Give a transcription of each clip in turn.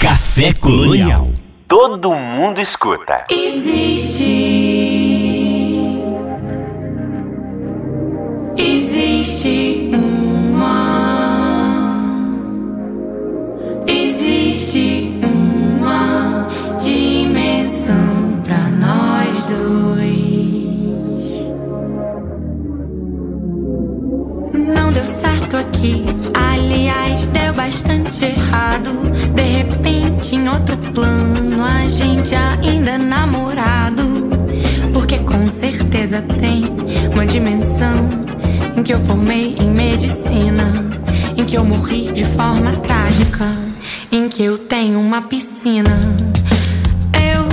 Café Colonial. Todo mundo escuta. Existe. De repente, em outro plano, a gente ainda é namorado. Porque com certeza tem uma dimensão em que eu formei em medicina, em que eu morri de forma trágica, em que eu tenho uma piscina. Eu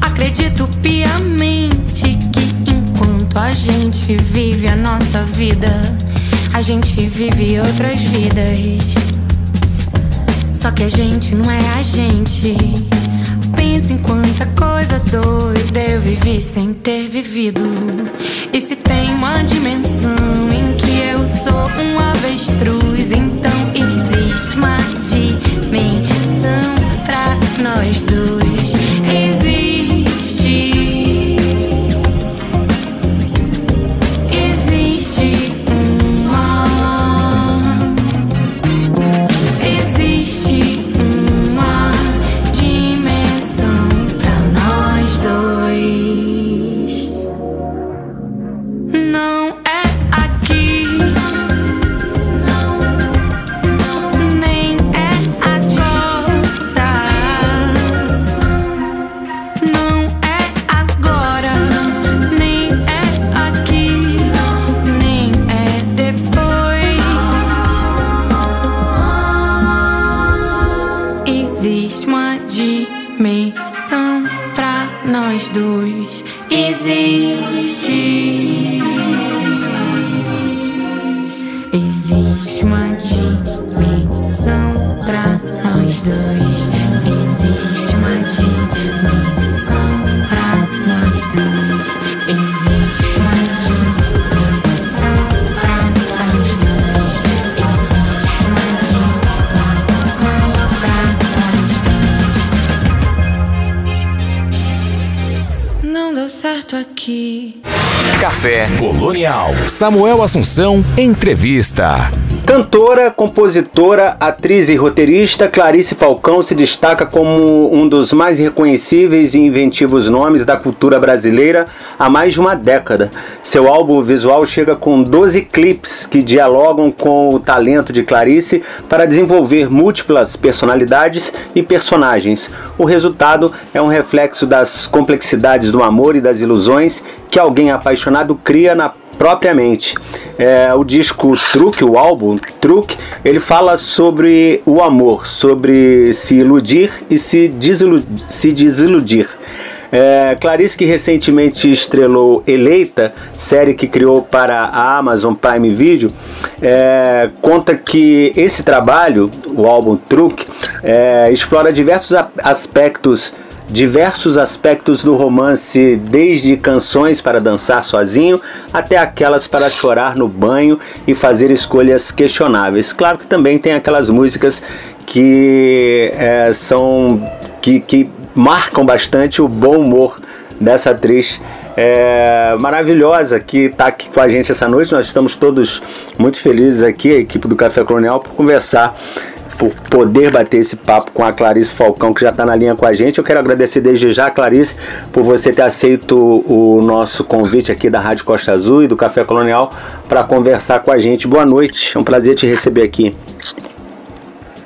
acredito piamente que enquanto a gente vive a nossa vida, a gente vive outras vidas. Só que a gente não é a gente. Pensa em quanta coisa doida eu vivi sem ter vivido. E se tem uma dimensão em que eu sou um avestruz, nós dois. Existe. Samuel Assunção, entrevista. Cantora, compositora, atriz e roteirista, Clarice Falcão se destaca como um dos mais reconhecíveis e inventivos nomes da cultura brasileira há mais de uma década. Seu álbum visual chega com 12 clipes que dialogam com o talento de Clarice para desenvolver múltiplas personalidades e personagens. O resultado é um reflexo das complexidades do amor e das ilusões que alguém apaixonado cria na propriamente. É, o disco Truque, o álbum Truque, ele fala sobre o amor, sobre se iludir e se, desilu se desiludir. É, Clarice, que recentemente estrelou Eleita, série que criou para a Amazon Prime Video, é, conta que esse trabalho, o álbum Truque, é, explora diversos aspectos diversos aspectos do romance, desde canções para dançar sozinho até aquelas para chorar no banho e fazer escolhas questionáveis. Claro que também tem aquelas músicas que é, são que, que marcam bastante o bom humor dessa atriz é, maravilhosa que está aqui com a gente essa noite. Nós estamos todos muito felizes aqui, a equipe do Café Colonial, por conversar por poder bater esse papo com a Clarice Falcão, que já está na linha com a gente. Eu quero agradecer desde já, Clarice, por você ter aceito o nosso convite aqui da Rádio Costa Azul e do Café Colonial para conversar com a gente. Boa noite, é um prazer te receber aqui.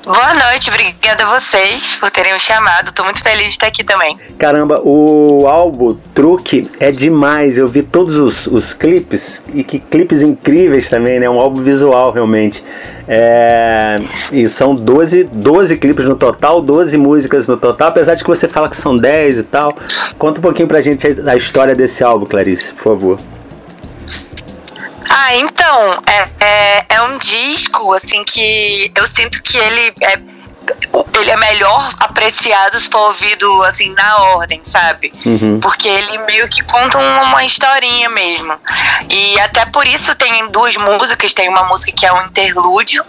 Boa noite, obrigada a vocês por terem me chamado. Tô muito feliz de estar aqui também. Caramba, o álbum Truque é demais. Eu vi todos os, os clipes e que clipes incríveis também, né? Um álbum visual realmente. É, e são 12, 12 clipes no total, 12 músicas no total, apesar de que você fala que são 10 e tal. Conta um pouquinho pra gente a história desse álbum, Clarice, por favor. Ah, então, é, é, é um disco, assim, que eu sinto que ele é ele é melhor apreciado se for ouvido assim na ordem, sabe? Uhum. Porque ele meio que conta uma historinha mesmo. E até por isso tem duas músicas, tem uma música que é um interlúdio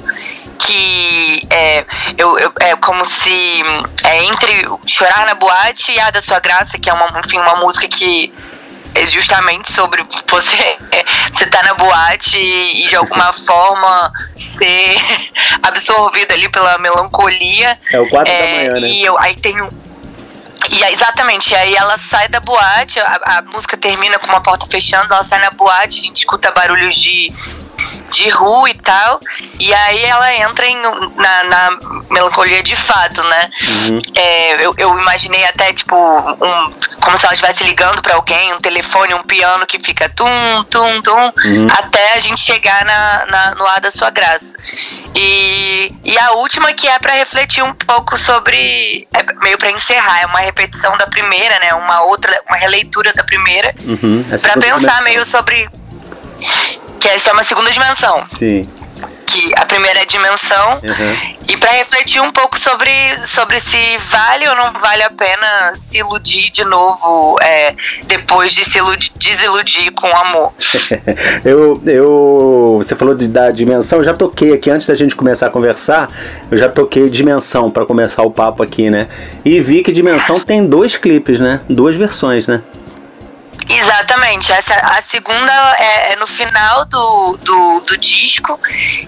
que é, eu, eu, é como se é entre Chorar na Boate e A da Sua Graça, que é uma, enfim, uma música que é justamente sobre você você tá na boate e, e de alguma forma ser absorvido ali pela melancolia. É o quadro é, da manhã, né? E eu, aí tem e exatamente, aí ela sai da boate, a, a, música termina com uma porta fechando, ela sai na boate, a gente escuta barulhos de, de rua e tal, e aí ela entra em, na, na melancolia de fato, né? Uhum. É, eu, eu, imaginei até, tipo, um, como se ela estivesse ligando para alguém, um telefone, um piano que fica tum, tum, tum, uhum. até a gente chegar na, na, no ar da sua graça. E, e a última que é para refletir um pouco sobre, é meio para encerrar, é uma repetição da primeira, né? Uma outra, uma releitura da primeira. Uhum, para pensar meio sobre. Que é, chama segunda dimensão. Sim. Que a primeira é dimensão. Uhum. E para refletir um pouco sobre, sobre se vale ou não vale a pena se iludir de novo é, depois de se iludir, desiludir com o amor. eu, eu, você falou de, da dimensão, eu já toquei aqui antes da gente começar a conversar, eu já toquei dimensão para começar o papo aqui, né? E vi que dimensão tem dois clipes, né? Duas versões, né? Exatamente. Essa, a segunda é, é no final do, do, do, disco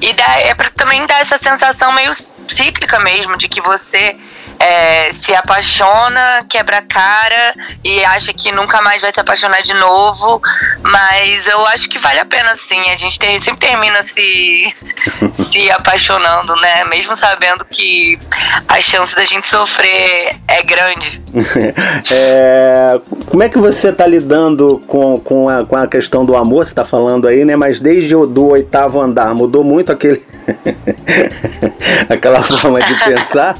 e dá, é para também dar essa sensação meio cíclica mesmo, de que você é, se apaixona, quebra a cara e acha que nunca mais vai se apaixonar de novo. Mas eu acho que vale a pena sim. A gente tem, sempre termina se, se apaixonando, né? Mesmo sabendo que a chance da gente sofrer é grande. é, como é que você está lidando com, com, a, com a questão do amor? Você está falando aí, né? Mas desde o do oitavo andar, mudou muito aquele. aquela forma de pensar?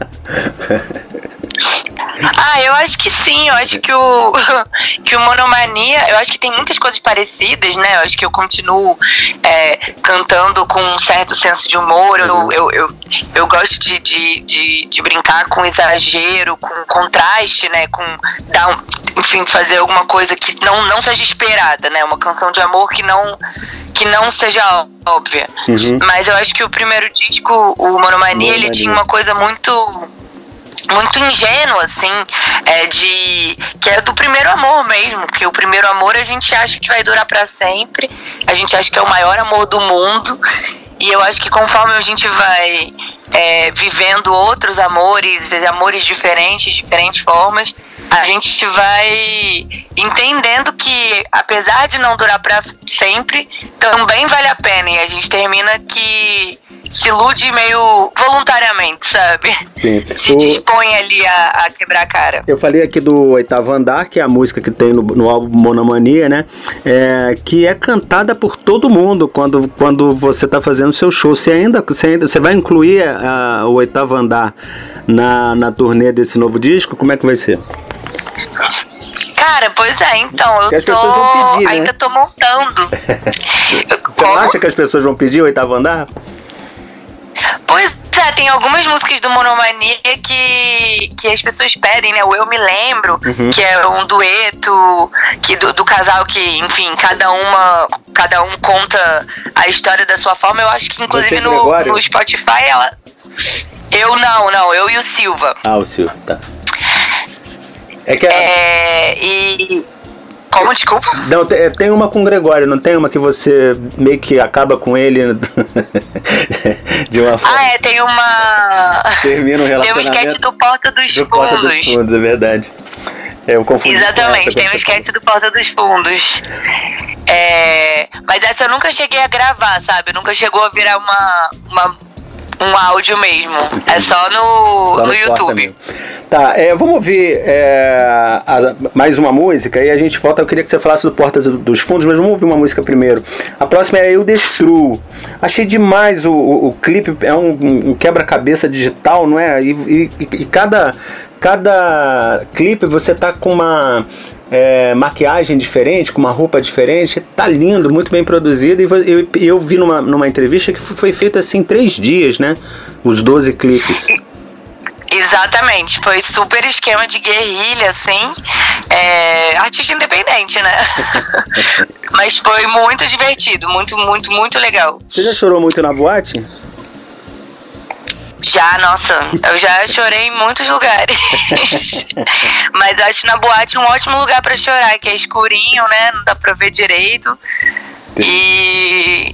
Ah, eu acho que sim, eu acho que o, que o Monomania, eu acho que tem muitas coisas parecidas, né? Eu acho que eu continuo é, cantando com um certo senso de humor, eu, uhum. eu, eu, eu gosto de, de, de, de, brincar com exagero, com contraste, né? Com dar um, enfim, fazer alguma coisa que não, não seja esperada, né? Uma canção de amor que não, que não seja óbvia. Uhum. Mas eu acho que o primeiro disco, o Monomania, Monomania. ele tinha uma coisa muito muito ingênuo, assim, é de que é do primeiro amor mesmo, que o primeiro amor a gente acha que vai durar para sempre, a gente acha que é o maior amor do mundo, e eu acho que conforme a gente vai é, vivendo outros amores, amores diferentes, diferentes formas, a gente vai entendendo que, apesar de não durar para sempre, também vale a pena. E a gente termina que se ilude meio voluntariamente, sabe? Sim. Se o... dispõe ali a, a, quebrar a cara. Eu falei aqui do Oitavo Andar, que é a música que tem no, no álbum Monomania, né? É, que é cantada por todo mundo quando, quando você está fazendo seu show. Você ainda, você ainda você vai incluir a, a, o Oitavo Andar na, na turnê desse novo disco? Como é que vai ser? Cara, pois é, então, eu tô. Pedir, né? Ainda tô montando. Você não acha que as pessoas vão pedir o oitavo andar? Pois é, tem algumas músicas do Monomania que, que as pessoas pedem, né? O Eu Me Lembro, uhum. que é um dueto que do, do, casal que, enfim, cada uma cada um conta a história da sua forma. Eu acho que inclusive no, no Spotify ela. Eu não, não, eu e o Silva. Ah, o Silva, tá. É que a... é, e como, desculpa? Não, tem uma com o Gregório, não tem uma que você meio que acaba com ele de uma forma. Ah, é, tem uma. Termina um relacionamento. Tem um sketch do Porta dos do Fundos. Porta dos Fundos, é verdade. É, eu confundi Exatamente, tem um sketch do Porta dos Fundos. É, mas essa eu nunca cheguei a gravar, sabe? Nunca chegou a virar uma, uma um áudio mesmo. É só no, só no, no YouTube. Tá, é, vamos ouvir é, a, mais uma música e a gente volta. Eu queria que você falasse do Portas dos Fundos, mas vamos ouvir uma música primeiro. A próxima é Eu Destruo. Achei demais o, o, o clipe, é um, um quebra-cabeça digital, não é? E, e, e cada, cada clipe você tá com uma é, maquiagem diferente, com uma roupa diferente. Tá lindo, muito bem produzido. E eu, eu vi numa, numa entrevista que foi feita assim em três dias, né? Os 12 clipes. Exatamente, foi super esquema de guerrilha, assim. É, artista independente, né? Mas foi muito divertido, muito, muito, muito legal. Você já chorou muito na boate? Já, nossa, eu já chorei em muitos lugares. Mas acho na boate um ótimo lugar para chorar, que é escurinho, né? Não dá pra ver direito. E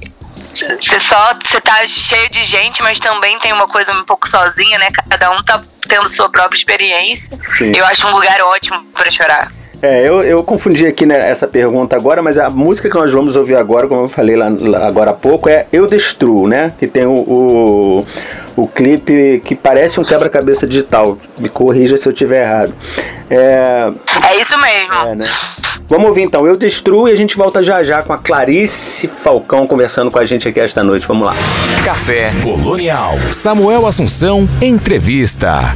você só você tá cheio de gente, mas também tem uma coisa um pouco sozinha, né? Cada um tá tendo sua própria experiência. Sim. Eu acho um lugar ótimo para chorar. É, eu, eu confundi aqui né, essa pergunta agora, mas a música que nós vamos ouvir agora, como eu falei lá, lá agora há pouco, é Eu Destruo, né? Que tem o, o, o clipe que parece um quebra-cabeça digital. Me corrija se eu estiver errado. É, é isso mesmo. É, né? Vamos ouvir então, Eu Destruo e a gente volta já já com a Clarice Falcão conversando com a gente aqui esta noite. Vamos lá. Café Colonial. Samuel Assunção, entrevista.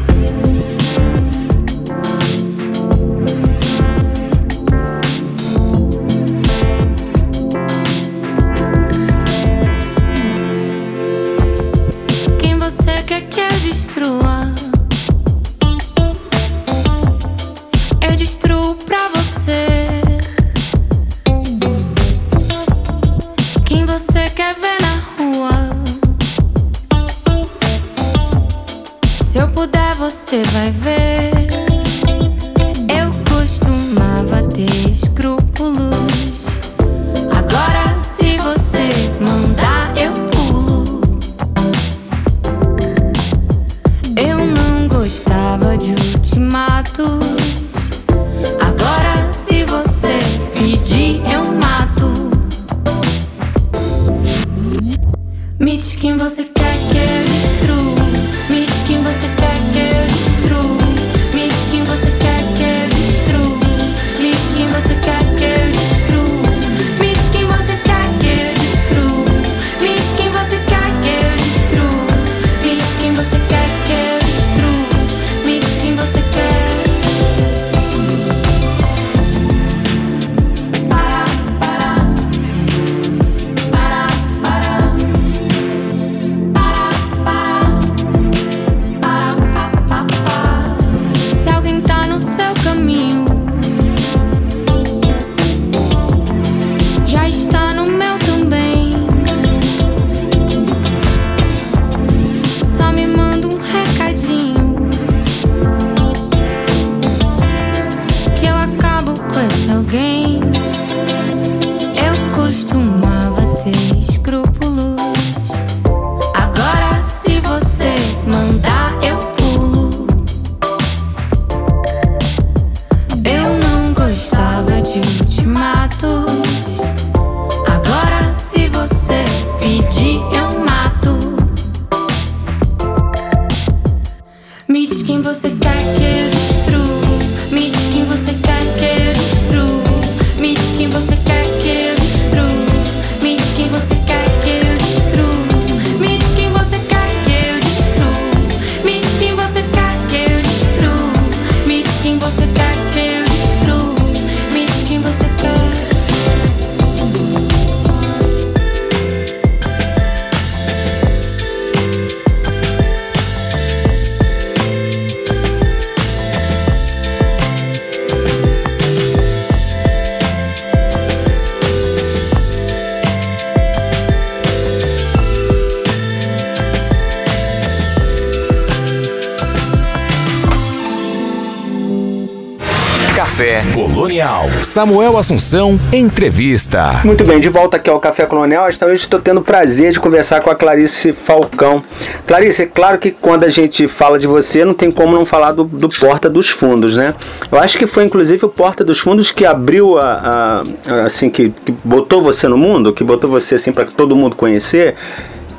Colonial. Samuel Assunção, entrevista. Muito bem, de volta aqui ao Café Colonial. Esta noite estou tendo o prazer de conversar com a Clarice Falcão. Clarice, é claro que quando a gente fala de você, não tem como não falar do, do Porta dos Fundos, né? Eu acho que foi inclusive o Porta dos Fundos que abriu a, a assim, que, que botou você no mundo, que botou você assim para todo mundo conhecer.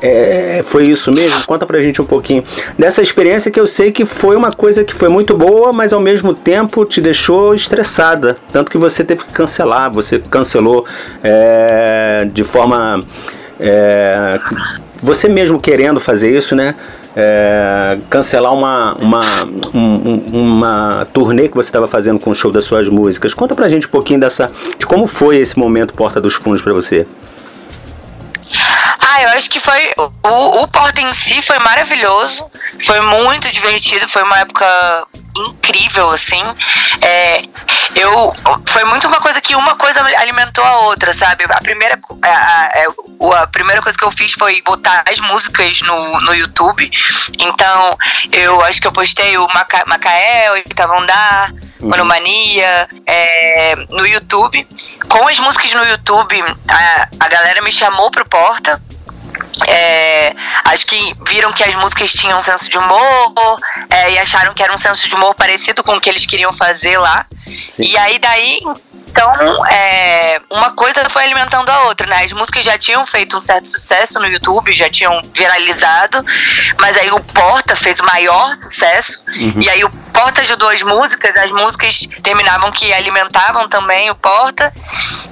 É, foi isso mesmo? Conta pra gente um pouquinho dessa experiência que eu sei que foi uma coisa que foi muito boa, mas ao mesmo tempo te deixou estressada. Tanto que você teve que cancelar, você cancelou é, de forma. É, você mesmo querendo fazer isso, né? É, cancelar uma, uma, um, uma turnê que você estava fazendo com o show das suas músicas. Conta pra gente um pouquinho dessa, de como foi esse momento Porta dos Fundos para você. Ah, eu acho que foi. O, o Porta em si foi maravilhoso. Foi muito divertido. Foi uma época incrível, assim. É, eu foi muito uma coisa que uma coisa alimentou a outra, sabe? A primeira, a, a, a primeira coisa que eu fiz foi botar as músicas no, no YouTube. Então, eu acho que eu postei o Maca, Macaé, Oitava Andar, uhum. Monomania, é, no YouTube. Com as músicas no YouTube, a, a galera me chamou pro Porta é, acho que viram que as músicas tinham um senso de humor é, e acharam que era um senso de humor parecido com o que eles queriam fazer lá. Sim. E aí daí então, é, uma coisa foi alimentando a outra, né? As músicas já tinham feito um certo sucesso no YouTube, já tinham viralizado, mas aí o Porta fez o maior sucesso, uhum. e aí o Porta ajudou as músicas, as músicas terminavam que alimentavam também o Porta,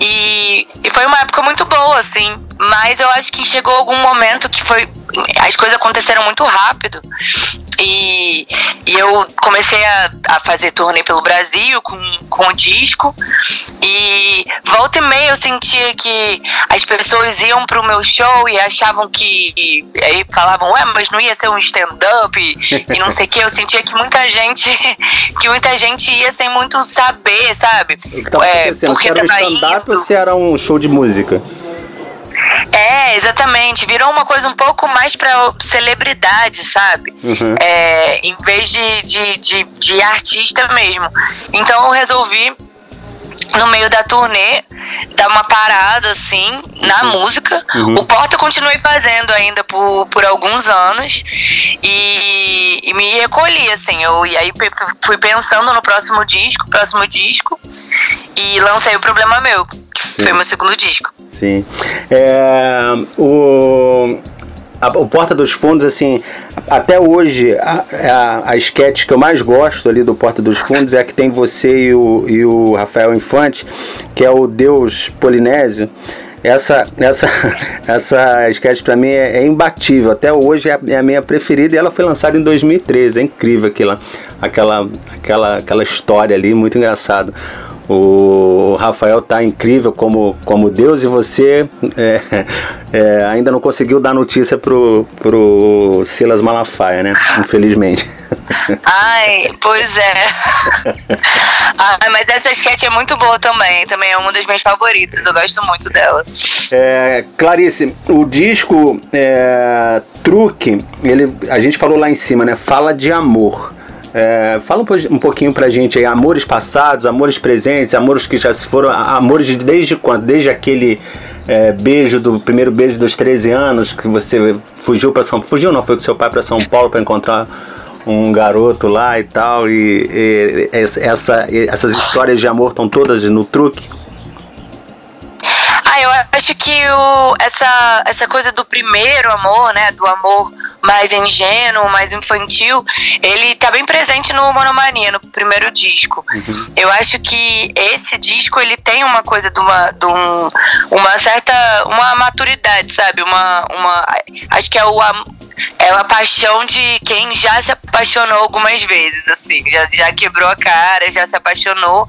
e, e foi uma época muito boa, assim, mas eu acho que chegou algum momento que foi as coisas aconteceram muito rápido e, e eu comecei a, a, fazer turnê pelo Brasil com, com o disco e volta e meia eu sentia que as pessoas iam pro meu show e achavam que aí falavam, ué, mas não ia ser um stand-up e, e, não sei o que, eu sentia que muita gente que muita gente ia sem muito saber, sabe? Então, é, porque era um stand-up ou se era um show de música? É, exatamente. Virou uma coisa um pouco mais pra celebridade, sabe? Uhum. É, em vez de, de, de, de artista mesmo. Então eu resolvi no meio da turnê, dar uma parada assim na uhum. música. Uhum. O Porta eu continuei fazendo ainda por, por alguns anos e, e, me recolhi, assim. Eu, e aí fui pensando no próximo disco, próximo disco, e lancei o Problema Meu, que Sim. foi meu segundo disco. Sim. É, o, a, o Porta dos Fundos, assim, até hoje, a, a, a sketch que eu mais gosto ali do Porta dos Fundos é a que tem você e o, e o Rafael Infante, que é o Deus Polinésio. Essa, essa, essa sketch para mim é, é, imbatível. Até hoje é a, é a, minha preferida e ela foi lançada em 2013. É incrível aquela, aquela, aquela, aquela história ali, muito engraçado. O Rafael tá incrível como, como Deus e você é, é, ainda não conseguiu dar notícia pro, pro Silas Malafaia, né? Infelizmente. Ai, pois é. Ai, mas essa sketch é muito boa também. Também é uma das minhas favoritas. Eu gosto muito dela. É, Clarice, o disco é, Truque, ele, a gente falou lá em cima, né? Fala de amor. É, fala um, um pouquinho pra gente aí, amores passados, amores presentes, amores que já se foram, amores de desde quando? Desde aquele é, beijo do primeiro beijo dos 13 anos que você fugiu para São fugiu não foi com seu pai para São Paulo para encontrar um garoto lá e tal e, e essa, essas histórias de amor estão todas no truque ah eu acho que o, essa essa coisa do primeiro amor né do amor mais ingênuo, mais infantil, ele tá bem presente no Monomania, no primeiro disco. Uhum. Eu acho que esse disco ele tem uma coisa de uma, de um, uma certa uma maturidade, sabe? Uma, uma acho que é o é uma paixão de quem já se apaixonou algumas vezes, assim, já, já quebrou a cara, já se apaixonou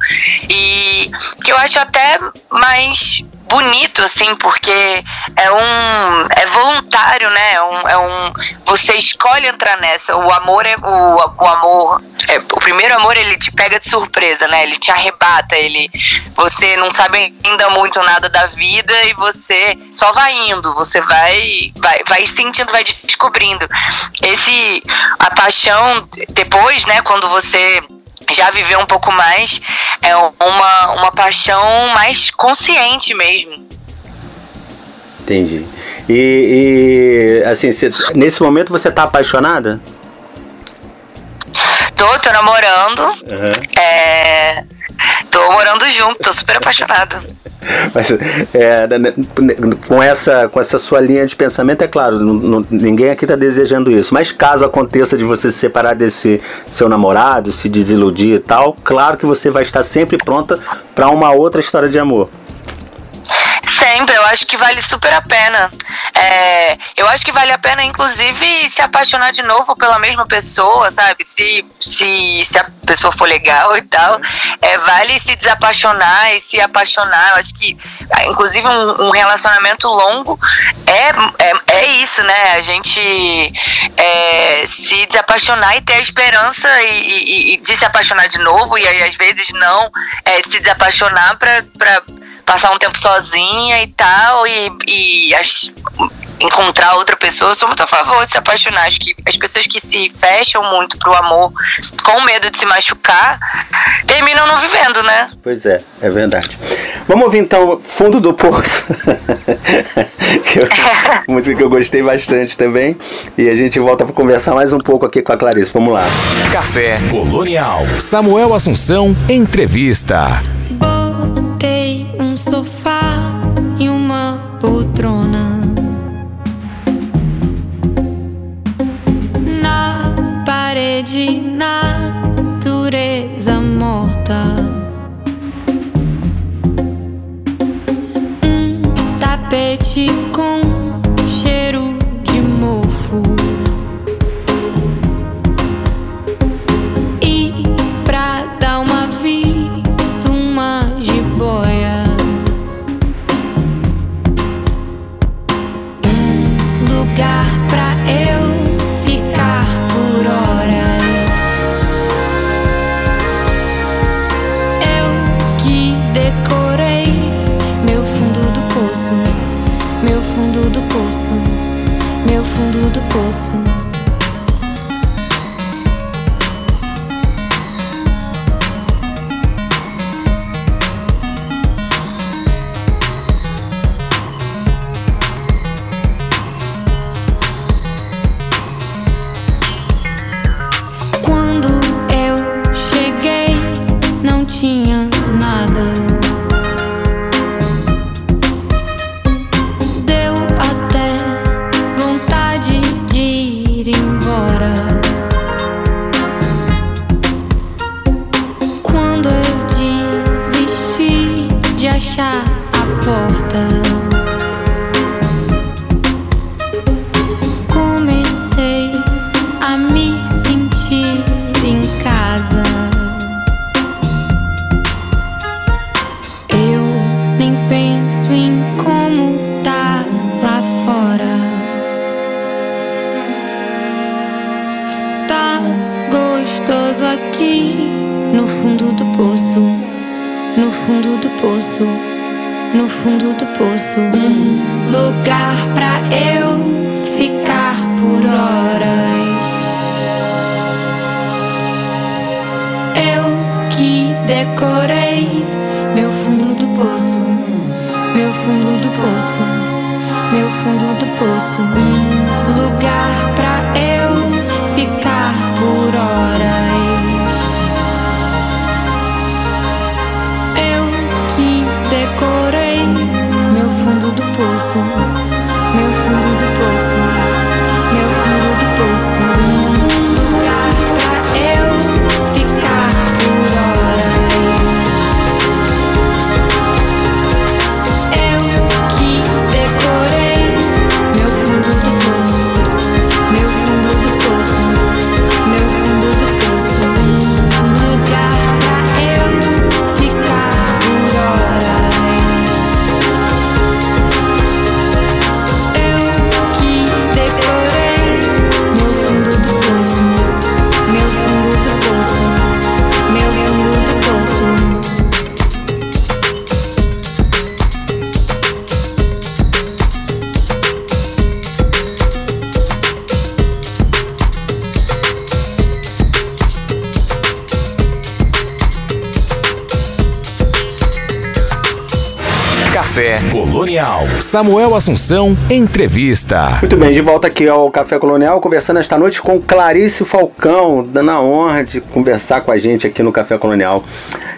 e que eu acho até mais bonito, assim, porque é um. é voluntário, né? É um, é um. Você escolhe entrar nessa. O amor é. O, o amor. É, o primeiro amor ele te pega de surpresa, né? Ele te arrebata, ele. Você não sabe ainda muito nada da vida e você só vai indo, você vai. vai, vai sentindo, vai descobrindo. Esse. A paixão, depois, né, quando você já viveu um pouco mais, é uma, uma paixão mais consciente mesmo. Entendi. E, e assim, cê, nesse momento você tá apaixonada? Tô, tô namorando. Uhum. É, tô morando junto, tô super apaixonada. Mas é, né, com, essa, com essa sua linha de pensamento, é claro, não, ninguém aqui está desejando isso. Mas caso aconteça de você se separar desse seu namorado, se desiludir e tal, claro que você vai estar sempre pronta para uma outra história de amor. Sempre, eu acho que vale super a pena. É, eu acho que vale a pena, inclusive, se apaixonar de novo pela mesma pessoa, sabe? Se, se, se a pessoa for legal e tal. É, vale se desapaixonar e se apaixonar. Eu acho que, inclusive, um, um relacionamento longo é, é, é, isso, né? A gente é, se desapaixonar e ter a esperança e, e, e, de se apaixonar de novo, e aí às vezes não, é, se desapaixonar pra passar um tempo sozinha e tal, e, e as, encontrar outra pessoa, eu sou muito a favor de se apaixonar. Acho que as pessoas que se fecham muito pro amor com medo de se machucar terminam não vivendo, né? Pois é, é verdade. Vamos ouvir então Fundo do Poço. eu, música que eu gostei bastante também. E a gente volta para conversar mais um pouco aqui com a Clarice. Vamos lá. Café Colonial. Samuel Assunção, entrevista. Morta. Um tapete com fundo do poço. Samuel Assunção, entrevista. Muito bem, de volta aqui ao Café Colonial, conversando esta noite com Clarice Falcão, dando a honra de conversar com a gente aqui no Café Colonial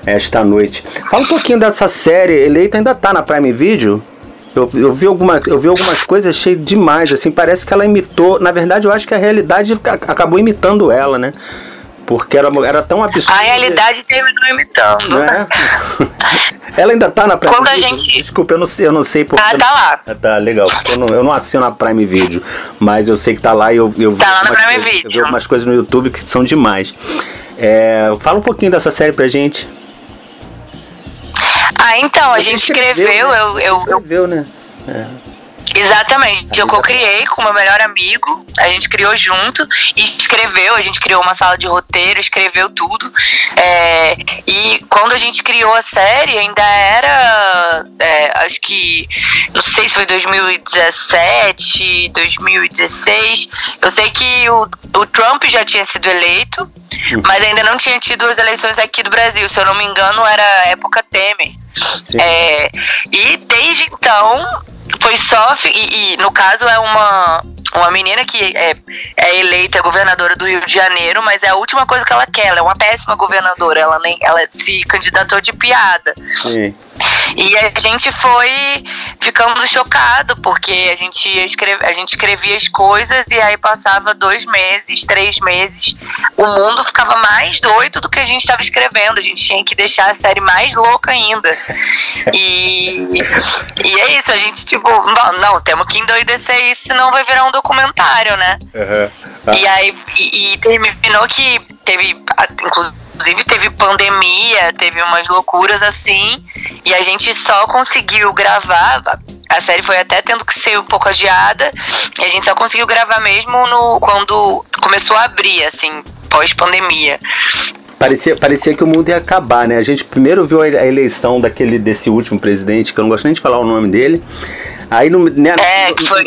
esta noite. Fala um pouquinho dessa série, Eleita ainda tá na Prime Video? Eu, eu, vi alguma, eu vi algumas coisas, achei demais, assim, parece que ela imitou, na verdade eu acho que a realidade acabou imitando ela, né? Porque era, era tão absurdo. A realidade terminou imitando. Né? Ela ainda tá na Prime Quando a Video? gente- Desculpa, eu não sei, eu não sei porque. Ah, tá lá. Ah, Tá, legal. Eu não, eu não assino a Prime Video, mas eu sei que tá lá e eu, eu vi Tá lá na Prime coisas- Eu vi Video. algumas coisas no YouTube que são demais. É, fala um pouquinho dessa série pra gente. Ah, então, a gente escreveu, né? eu, eu, eu Escreveu, né? Exatamente. Eu co-criei com o meu melhor amigo, a gente criou junto e escreveu, a gente criou uma sala de roteiro, escreveu tudo. É, e quando a gente criou a série, ainda era. é, acho que. Não sei se foi 2017, 2016. Eu sei que o, o Trump já tinha sido eleito, mas ainda não tinha tido as eleições aqui do Brasil. Se eu não me engano, era época Temer. É, e desde então foi só. E, e, no caso é uma, uma menina que é, é eleita governadora do Rio de Janeiro, mas é a última coisa que ela quer. Ela é uma péssima governadora. Ela, nem, ela se candidatou de piada. Sim. E a gente foi ficando chocado, porque a gente, escreve, a gente escrevia as coisas e aí passava dois meses, três meses. O mundo ficava mais doido do que a gente estava escrevendo. A gente tinha que deixar a série mais louca ainda. E, e é isso, a gente, tipo, não, não, temos que endoidecer isso, senão vai virar um documentário, né? Aham. Ah, E aí e, e terminou que teve, a- inclusive teve pandemia, teve umas loucuras assim, e a gente só conseguiu gravar. a- série foi até tendo que ser um pouco adiada, e a gente só conseguiu gravar mesmo no quando começou a abrir, assim, pós-pandemia. Parecia, parecia que o mundo ia acabar, né? A gente primeiro viu a eleição daquele desse último presidente, que eu não gosto nem de falar o nome dele. Aí no, né, É, no- foi.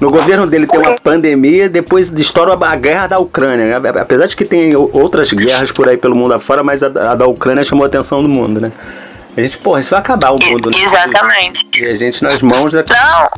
no governo dele tem uma pandemia, depois estoura a guerra da Ucrânia. Apesar de que tem outras guerras por aí pelo mundo afora, mas a, a da Ucrânia chamou a atenção do mundo, né? A gente, porra, isso vai acabar o mundo, né? Exatamente. E a gente nas mãos da. Não.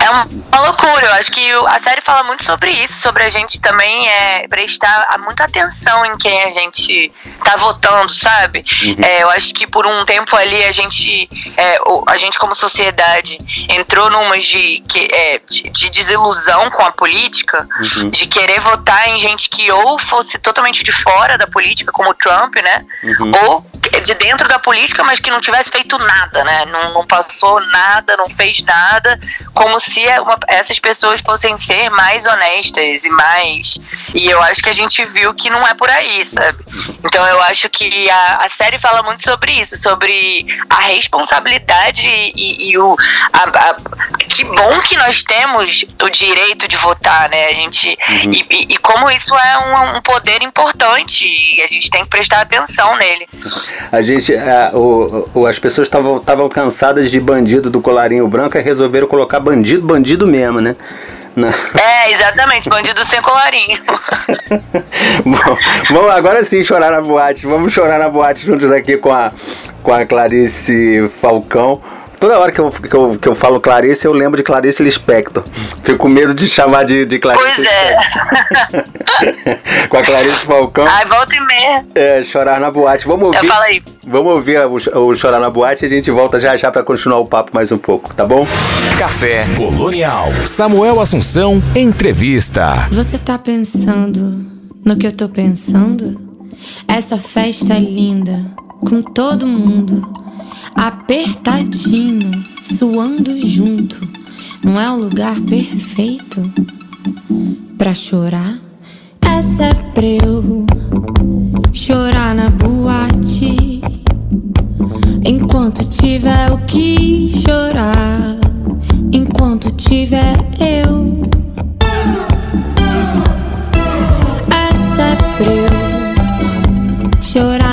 É uma loucura. Eu acho que a série fala muito sobre isso, sobre a gente também é, prestar muita atenção em quem a gente tá votando, sabe? É, eu acho que por um tempo ali a gente, é, a gente como sociedade entrou numas de, que, é, de, de desilusão com a política, Uhum. de querer votar em gente que ou fosse totalmente de fora da política, como o Trump, né? Uhum. Ou de dentro da política, mas que não tivesse feito nada, né? Não, não passou nada, não fez nada, como se é uma- essas pessoas fossem ser mais honestas e mais. E eu acho que a gente viu que não é por aí, sabe? Então eu acho que a, a série fala muito sobre isso, sobre a responsabilidade e, e o. a- a- que bom que nós temos o direito de votar, né? A gente. E, e- e como isso é um, um poder importante e a gente tem que prestar atenção nele. A gente, a- o- o- as pessoas estavam cansadas de bandido do colarinho branco e resolveram colocar bandido, bandido mesmo, né? É, exatamente, bandido sem colarinho. Bom, vamos agora sim chorar na boate. Vamos chorar na boate juntos aqui com a, com a Clarice Falcão. Toda hora que eu, que, eu, que eu falo Clarice, eu lembro de Clarice Lispector. Fico com medo de chamar de, de Clarice Pois é. Com a Clarice Falcão. Ai, volta e meia. É, chorar na boate. Vamos ouvir. Eu falo aí. Vamos ouvir o, o Chorar na Boate e a gente volta já já para continuar o papo mais um pouco, tá bom? Café Colonial. Samuel Assunção, entrevista. Você tá pensando no que eu tô pensando? Essa festa é linda, com todo mundo apertadinho, suando junto. Não é o lugar perfeito pra chorar? Essa é pra eu chorar na boate. Enquanto tiver o que chorar, enquanto tiver eu. Essa é pra eu chorar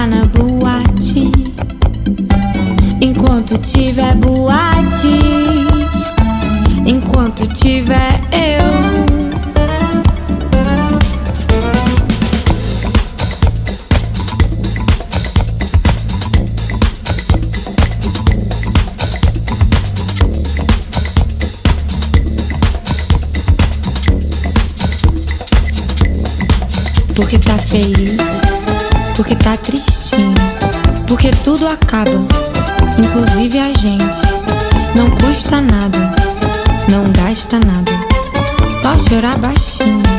Enquanto tiver boate, enquanto tiver eu. Porque tá feliz, porque tá tristinho, porque tudo acaba, inclusive a gente. Não custa nada, não gasta nada, só chorar baixinho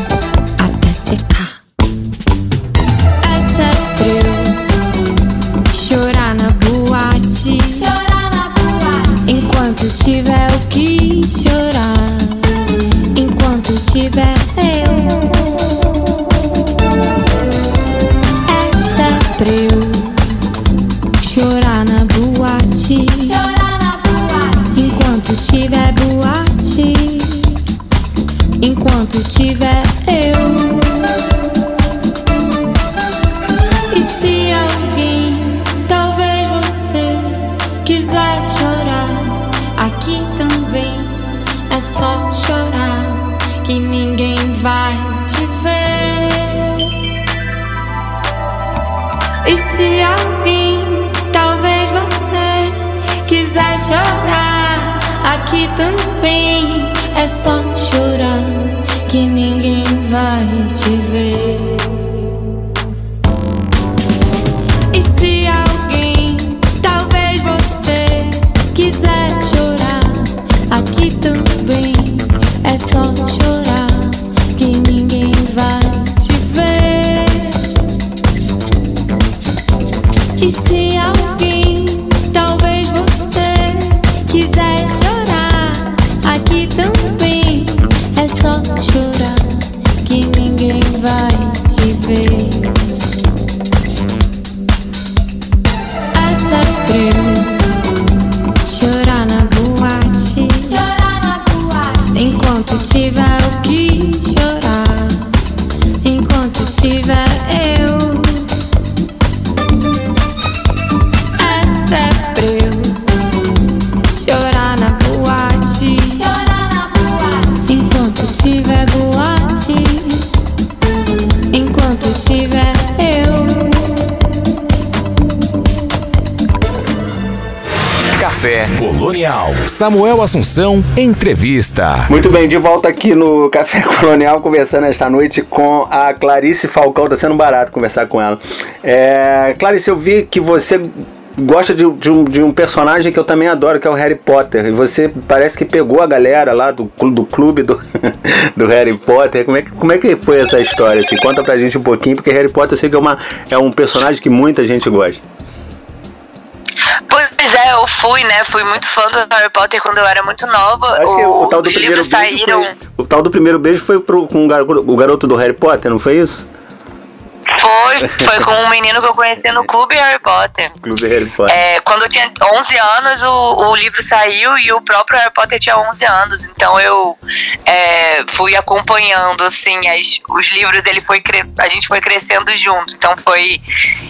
Samuel Assunção, entrevista. Muito bem, de volta aqui no Café Colonial, conversando esta noite com a Clarice Falcão. Tá sendo barato conversar com ela. É, Clarice, eu vi que você gosta de, de um, de um personagem que eu também adoro, que é o Harry Potter. E você parece que pegou a galera lá do, do clube do, do Harry Potter. Como é, que, como é que foi essa história? Assim, conta pra gente um pouquinho, porque Harry Potter eu sei que é, uma, é um personagem que muita gente gosta. Pois é, eu fui, né? Fui muito fã do Harry Potter quando eu era muito nova. Que o, tal do os primeiro livros beijo saíram. foi, O tal do primeiro beijo foi pro, com o o garoto do Harry Potter, não foi isso? Foi, foi com um menino que eu conheci no clube Harry Potter. Clube Harry Potter. É, quando eu tinha 11 anos, o, o livro saiu e o próprio Harry Potter tinha 11 anos. Então eu é, fui acompanhando, assim, as, os livros, ele foi a gente foi crescendo junto. Então foi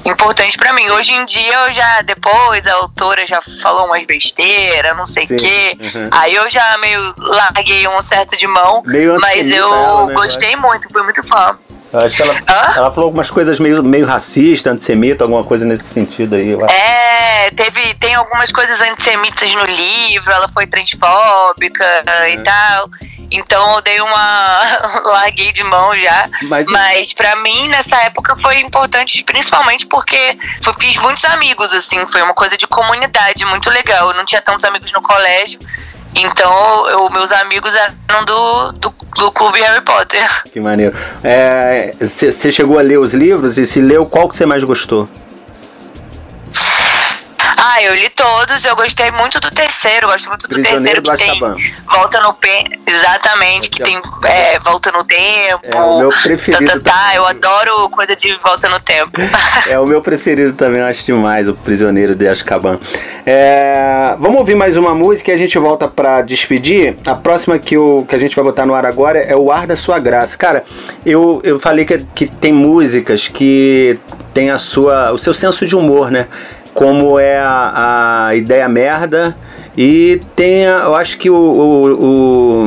importante pra mim. Hoje em dia, eu já, depois, a autora já falou umas besteiras, não sei o quê. uhum. Aí eu já meio larguei um certo de mão. Meio mas eu né, eu gostei muito, fui muito fã. Acho que ela, Hã? ela falou algumas coisas meio, meio racista, antissemita, alguma coisa nesse sentido aí. É, teve, tem algumas coisas antissemitas no livro, ela foi transfóbica Uhum. e tal. Então eu dei uma. larguei de mão já. Mas- Mas, pra mim, nessa época, foi importante, principalmente porque eu fiz muitos amigos, assim, foi uma coisa de comunidade muito legal. Eu não tinha tantos amigos no colégio. Então, eu, meus amigos eram do, do, do clube Harry Potter. Que maneiro. Você chegou a ler os livros e se leu, qual que você mais gostou? Ah, eu li todos, eu gostei muito do terceiro, gosto muito do Prisioneiro terceiro do que tem volta no pe... exatamente, que tem é, volta no tempo. É o meu preferido Tá, tá, tá, eu adoro coisa de volta no tempo. É o meu preferido também, eu acho demais, o Prisioneiro de Azkaban. É, vamos ouvir mais uma música e a gente volta pra despedir. A próxima que, eu, que a gente vai botar no ar agora é O Ar da Sua Graça. Cara, eu, eu falei que, que tem músicas que tem a sua, o seu senso de humor, né? Como é a, a ideia merda. E tem, a- eu acho que o, o,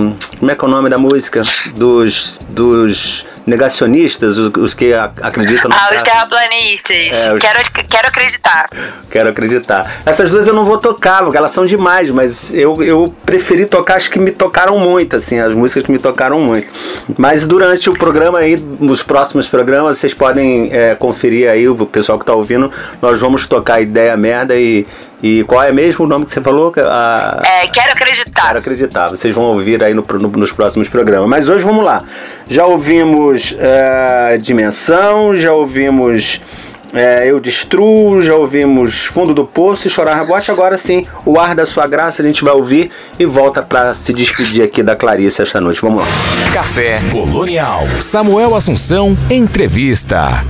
o- Como é que é o nome da música? Dos. dos negacionistas, os, os que acreditam no ah, os terraplanistas. É, os- quero, quero acreditar. Quero acreditar. Essas duas eu não vou tocar, porque elas são demais, mas eu, eu preferi tocar as que me tocaram muito, assim, as músicas que me tocaram muito. Mas durante o programa aí, nos próximos programas, vocês podem é, conferir aí, o pessoal que tá ouvindo, nós vamos tocar Ideia Merda e. E qual é mesmo o nome que você falou? A, É, quero acreditar. Quero acreditar. Vocês vão ouvir aí no- no- nos próximos programas. Mas hoje vamos lá. Já ouvimos eh, Dimensão, já ouvimos eh, Eu Destruo, já ouvimos Fundo do Poço e Chorar Rebote. Agora sim, o ar da sua graça a gente vai ouvir e volta para se despedir aqui da Clarice esta noite. Vamos lá. Café Colonial. Samuel Assunção, entrevista.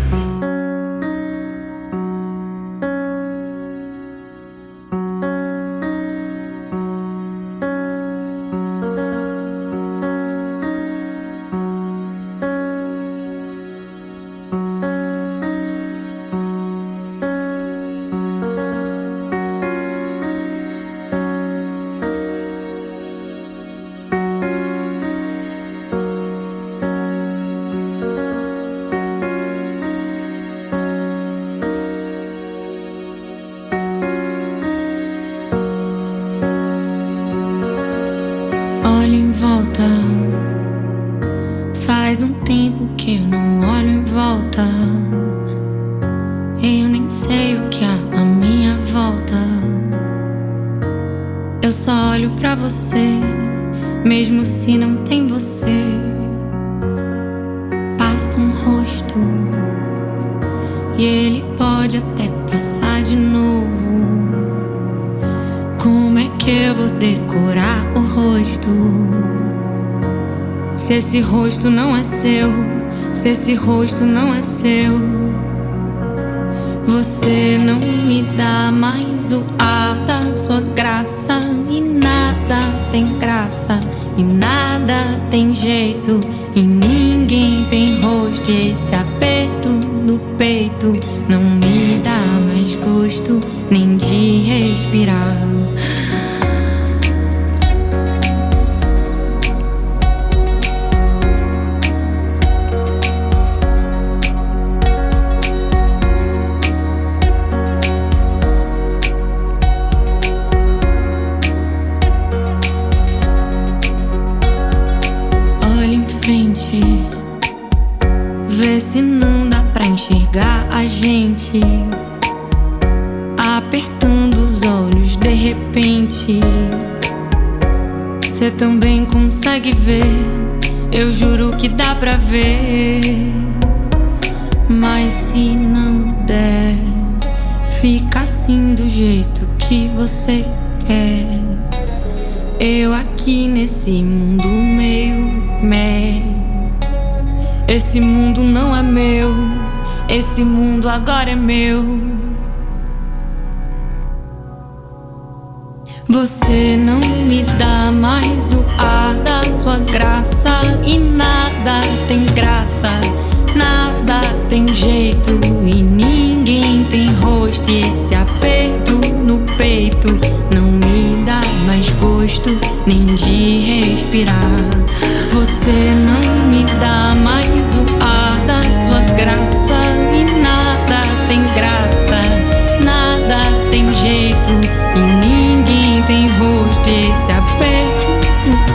A gente. Apertando os olhos de repente. Cê também consegue ver, eu juro que dá pra ver. Mas se não der, fica assim do jeito que você quer. Eu aqui nesse mundo meio mé. Esse mundo não é meu, esse mundo agora é meu. Você não me dá mais o ar da sua graça e nada tem graça, nada tem jeito e ninguém tem rosto. E esse aperto no peito não me dá mais gosto nem de respirar. Você não me dá mais o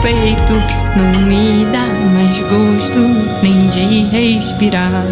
peito não me dá mais gosto nem de respirar.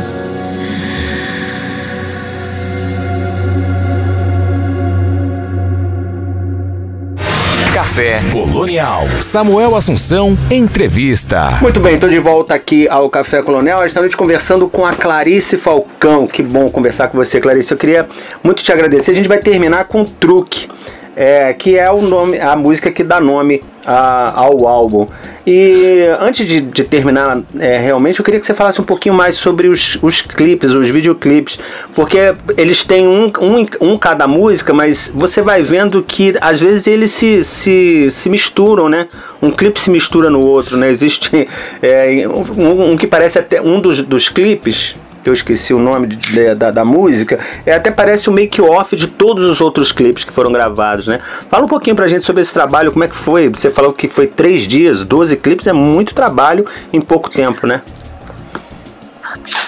Café Colonial. Samuel Assunção, entrevista. Muito bem, estou de volta aqui ao Café Colonial. Esta noite conversando com a Clarice Falcão. Que bom conversar com você, Clarice. Eu queria muito te agradecer. A gente vai terminar com Truque, é, que é o nome, a música que dá nome a- ao álbum. E antes de, de terminar, é, realmente, eu queria que você falasse um pouquinho mais sobre os, os clipes, os videoclipes, porque eles têm um, um, um cada música, mas você vai vendo que às vezes eles se, se, se misturam, né? Um clipe se mistura no outro, né? Existe é, um, um que parece até um dos, dos clipes que eu esqueci o nome de- da, da música, é, até parece o make-off de todos os outros clipes que foram gravados, né? Fala um pouquinho pra gente sobre esse trabalho, como é que foi? Você falou que foi três dias, 12 clipes, é muito trabalho em pouco tempo, né?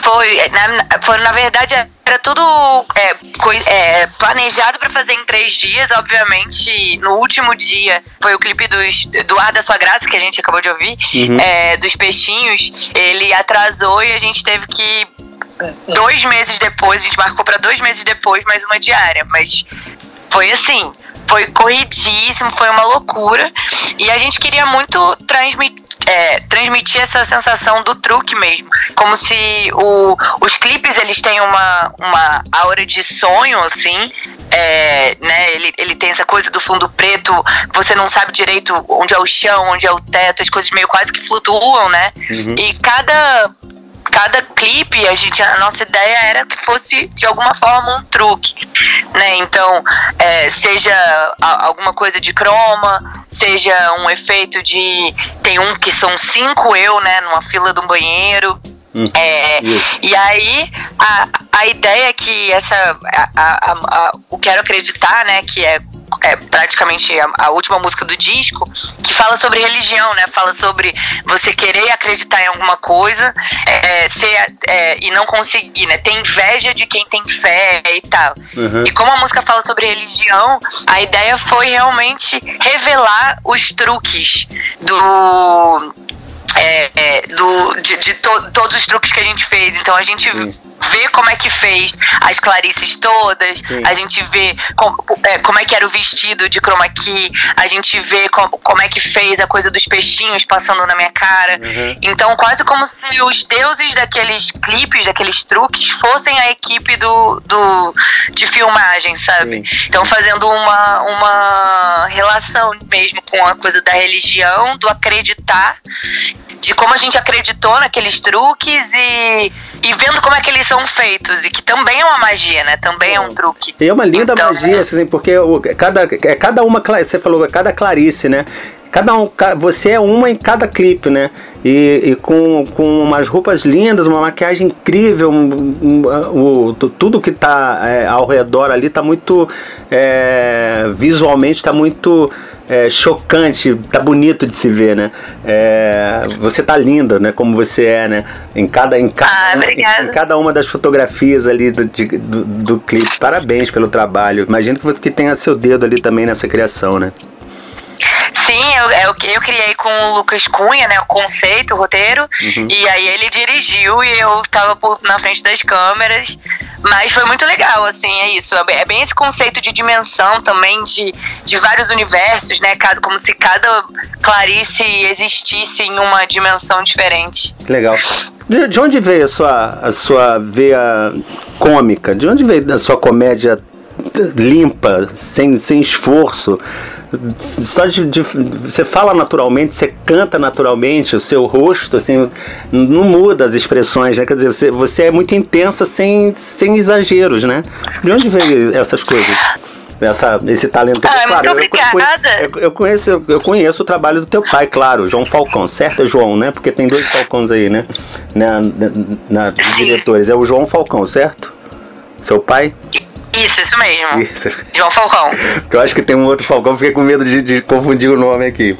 Foi, na, foi, na verdade, era tudo é, é, planejado pra fazer em três dias. Obviamente, no último dia foi o clipe dos, do Ar da Sua Graça, que a gente acabou de ouvir, Uhum. é, dos peixinhos. Ele atrasou e a gente teve que. Dois meses depois, a gente marcou pra dois meses depois mais uma diária. Mas foi assim. Foi corridíssimo, foi uma loucura. E a gente queria muito transmitir, transmitir essa sensação do truque mesmo. Como se o, os clipes eles têm uma, uma aura de sonho, assim. É, né, ele, ele tem essa coisa do fundo preto, você não sabe direito onde é o chão, onde é o teto, as coisas meio quase que flutuam, né? E cada cada clipe, a gente, a nossa ideia era que fosse de alguma forma um truque, né? Então, é, seja a- alguma coisa de croma, seja um efeito de tem um que são cinco eu, né, numa fila de um banheiro. Hum, É, e aí a, a ideia é que essa a- a- a- o quero acreditar, né, que é é praticamente a, a, última música do disco, que fala sobre religião, né? Fala sobre você querer acreditar em alguma coisa é, ser, é, e não conseguir, né? Ter inveja de quem tem fé e tal. Uhum. E como a música fala sobre religião, a ideia foi realmente revelar os truques do é, é, do, de, de to, todos os truques que a gente fez. Então a gente Sim. Vê como é que fez as Clarices todas, Sim. a gente vê com, é, como é que era o vestido de chroma key, a gente vê com, como é que fez a coisa dos peixinhos passando na minha cara. Uhum. Então quase como se os deuses daqueles clipes, daqueles truques, fossem a equipe do, do de filmagem, sabe? Sim. Então fazendo uma, uma relação mesmo com a coisa da religião, do acreditar de como a gente acreditou naqueles truques e, e vendo como é que eles são feitos. E que também é uma magia, né? Também é, é um truque. E é uma linda então, magia, assim, porque cada, é cada uma, você falou, cada Clarice, né? Cada um, você é uma em cada clipe, né? E, e, com, com umas roupas lindas, uma maquiagem incrível, um, um, um, tudo que está é, ao redor ali está muito é, visualmente está muito é, chocante, tá bonito de se ver, né? É, você tá linda, né? Como você é, né? Em cada, em cada, ah, em, em, cada uma das fotografias ali do, de, do, do, clipe. Parabéns pelo trabalho. Imagino que você que tenha seu dedo ali também nessa criação, né? Sim, eu, eu, eu, criei com o Lucas Cunha, né? O conceito, o roteiro. Uhum. E aí ele dirigiu e eu tava por, na frente das câmeras. Mas foi muito legal, assim, é isso. É bem esse conceito de dimensão também, de, de vários universos, né? Como se cada Clarice existisse em uma dimensão diferente. Legal. De, de onde veio a sua, a sua veia cômica? De onde veio a sua comédia limpa, sem, sem esforço? Só de, de, você fala naturalmente, você canta naturalmente, o seu rosto assim não muda as expressões, né? Quer dizer, você, você é muito intensa sem, sem exageros, né? De onde veio essas coisas? Essa, esse talento. Ah, claro, muito. Eu, eu, conheço, eu conheço o trabalho do teu pai, claro, João Falcão, certo, é João, né? Porque tem dois Falcões aí, né? Na, na, na diretores. É o João Falcão, certo? Seu pai? Isso, isso mesmo. Isso. João Falcão. eu acho que tem um outro Falcão, fiquei com medo de, de confundir o nome aqui.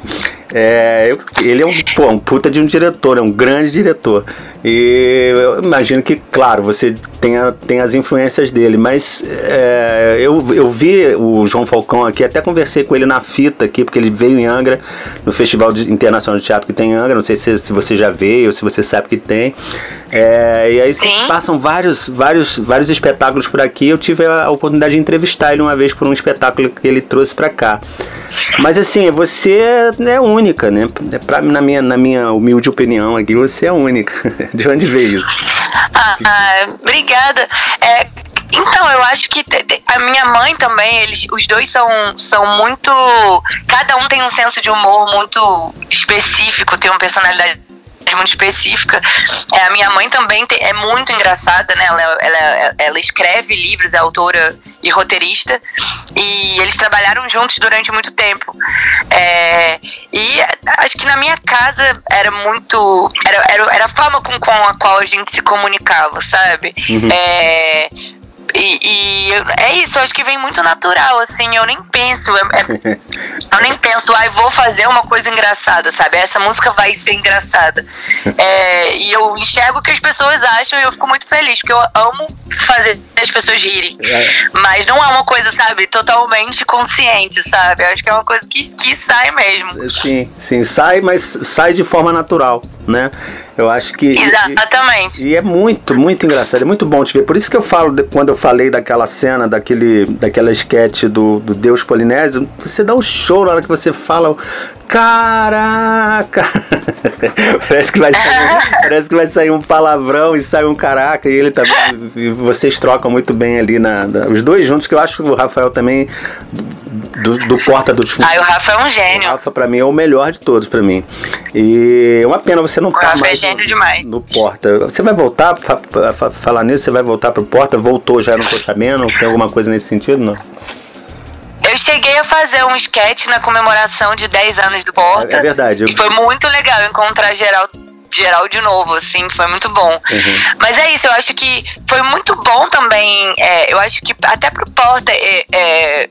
É, eu, ele é um, pô, um puta de um diretor, é um grande diretor. E eu imagino que, claro, você tem, a, tem as influências dele, mas é, eu, eu vi o João Falcão aqui, até conversei com ele na fita aqui, porque ele veio em Angra, no Festival Internacional de Teatro que tem em Angra, não sei se, se você já veio, se você sabe que tem. É, e aí passam vários, vários, vários espetáculos por aqui. Eu tive a oportunidade de entrevistar ele uma vez por um espetáculo que ele trouxe para cá. Mas assim, você é única, né? Pra, na, minha, na minha humilde opinião aqui, você é única. De onde veio isso? Ah, obrigada. É, então, eu acho que a minha mãe também, eles, os dois são, são muito. Cada um tem um senso de humor muito específico, tem uma personalidade muito específica. É, a minha mãe também é muito engraçada, né? Ela, ela, ela escreve livros, é autora e roteirista. E eles trabalharam juntos durante muito tempo. É, e acho que na minha casa era muito. Era, era, era a forma com, com a qual a gente se comunicava, sabe? Uhum. É, e, e, é isso, eu acho que vem muito natural, assim, eu nem penso, é, é, eu nem penso, ai, ah, vou fazer uma coisa engraçada, sabe? Essa música vai ser engraçada. É, e eu enxergo o que as pessoas acham e eu fico muito feliz, porque eu amo fazer as pessoas rirem. É. Mas não é uma coisa, sabe, totalmente consciente, sabe? Eu acho que é uma coisa que, que sai mesmo. Sim, sim, sai, mas sai de forma natural, né? Eu acho que. Exatamente. E, e, é muito, muito engraçado, é muito bom te ver. Por isso que eu falo, quando eu falei daquela cena, daquele, daquela sketch do, do Deus Polinésio, você dá um show na hora que você fala. Caraca! parece, que vai sair, parece que vai sair um palavrão e sai um caraca, e ele também. E vocês trocam muito bem ali na, na, Os dois juntos, que eu acho que o Rafael também do, do Porta dos Fundos. Ah, o Rafa é um gênio. O Rafa, pra mim, é o melhor de todos, pra mim. E é uma pena você não o tá é mais é gênio no, demais. no Porta. Você vai voltar, fa, fa, falar nisso, você vai voltar pro Porta? Voltou já no Cochamento? Tem alguma coisa nesse sentido, não? Eu cheguei a fazer um sketch na comemoração de 10 anos do Porta. É, é verdade. Eu... E foi muito legal encontrar geral geral de novo, assim, foi muito bom. Uhum. Mas é isso, eu acho que foi muito bom também. É, eu acho que até pro Porta é, é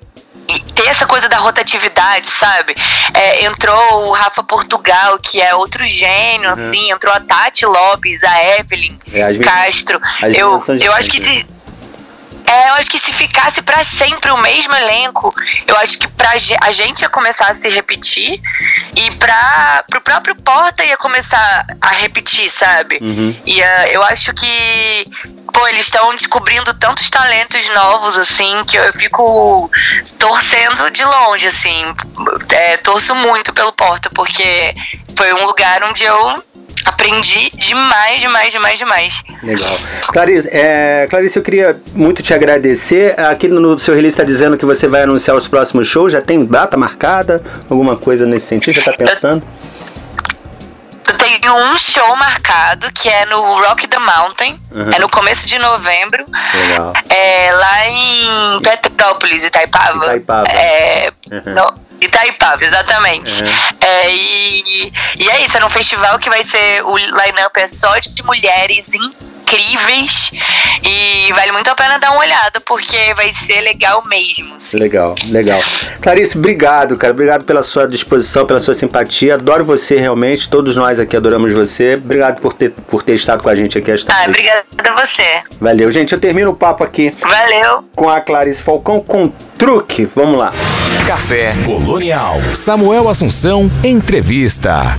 ter essa coisa da rotatividade, sabe? É, entrou o Rafa Portugal, que é outro gênio, uhum. assim, entrou a Tati Lopes, a Evelyn é, Castro. Eu, eu acho que se, é, eu acho que se ficasse para sempre o mesmo elenco, eu acho que pra a gente ia começar a se repetir e para pro próprio Porta ia começar a repetir, sabe? Uhum. E uh, eu acho que pô, eles estão descobrindo tantos talentos novos, assim, que eu fico torcendo de longe, assim. É, torço muito pelo Porta, porque foi um lugar onde eu aprendi demais, demais, demais, demais. Legal. Clarice, é, Clarice, eu queria muito te agradecer. Aqui no seu release está dizendo que você vai anunciar os próximos shows. Já tem data marcada? Alguma coisa nesse sentido? Já está pensando? Eu tenho um show marcado que é no Rock the Mountain. Uhum. É no começo de novembro. Legal. É lá em Petrópolis, Itaipava. Itaipava. É, uhum. no, Itaipava, exatamente. Uhum. É, e, e é isso, é um festival que vai ser. O line-up é só de mulheres incríveis e vale muito a pena dar uma olhada porque vai ser legal mesmo. Assim. Legal, legal. Clarice, obrigado, cara. Obrigado pela sua disposição, pela sua simpatia. Adoro você realmente. Todos nós aqui adoramos você. Obrigado por ter, por ter estado com a gente aqui esta Ah, obrigada a você. Valeu, gente. Eu termino o papo aqui. Valeu. Com a Clarice Falcão com truque. Vamos lá. Café Colonial. Samuel Assunção, entrevista.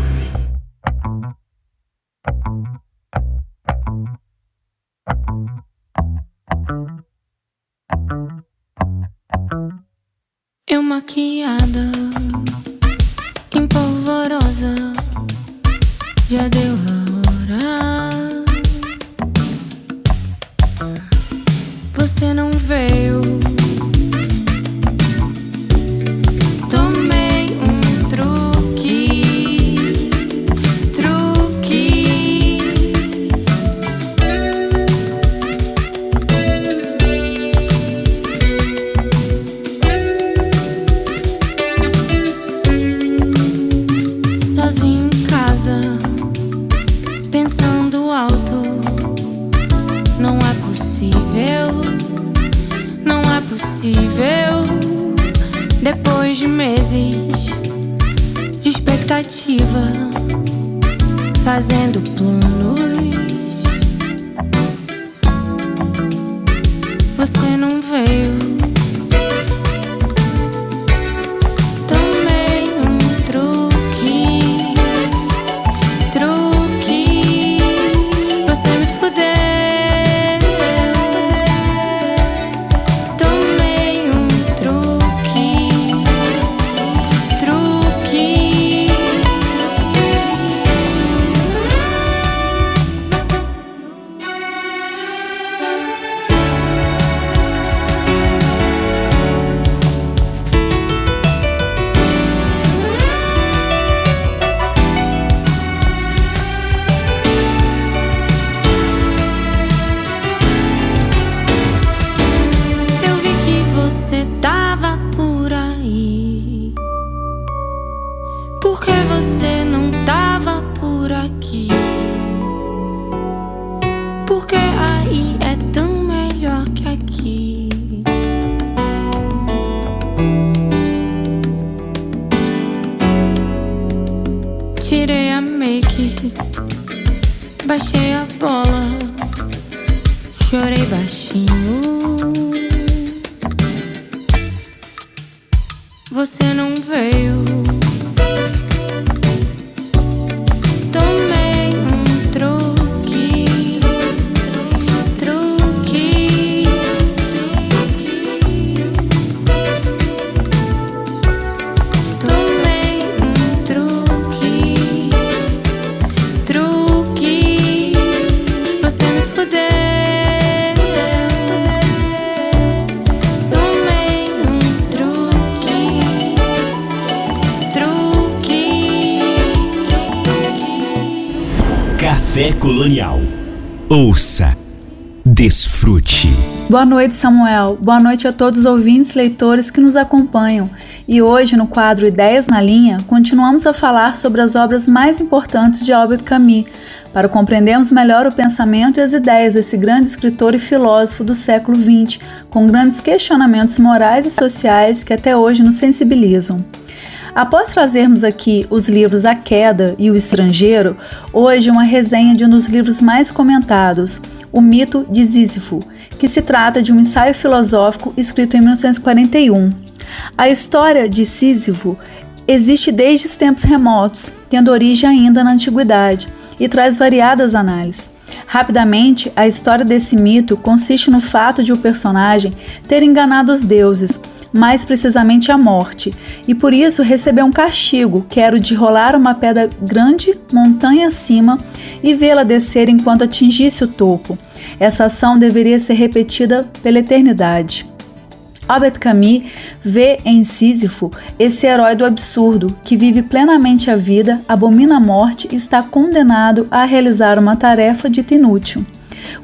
Maquiada, empolvorosa, já deu a hora. Você não Depois de meses de expectativa, fazendo planos, você não veio. Noite, Samuel. Boa noite a todos os ouvintes e leitores que nos acompanham. E hoje, no quadro Ideias na Linha, continuamos a falar sobre as obras mais importantes de Albert Camus, para compreendermos melhor o pensamento e as ideias desse grande escritor e filósofo do século XX, com grandes questionamentos morais e sociais que até hoje nos sensibilizam. Após trazermos aqui os livros A Queda e O Estrangeiro, hoje uma resenha de um dos livros mais comentados, O Mito de Sísifo, que se trata de um ensaio filosófico escrito em 1941. A história de Sísifo existe desde os tempos remotos, tendo origem ainda na antiguidade, e traz variadas análises. Rapidamente, a história desse mito consiste no fato de o personagem ter enganado os deuses, mais precisamente a morte, e por isso recebeu um castigo, que era o de rolar uma pedra grande montanha acima e vê-la descer enquanto atingisse o topo. Essa ação deveria ser repetida pela eternidade. Albert Camus vê em Sísifo esse herói do absurdo que vive plenamente a vida, abomina a morte e está condenado a realizar uma tarefa dita inútil.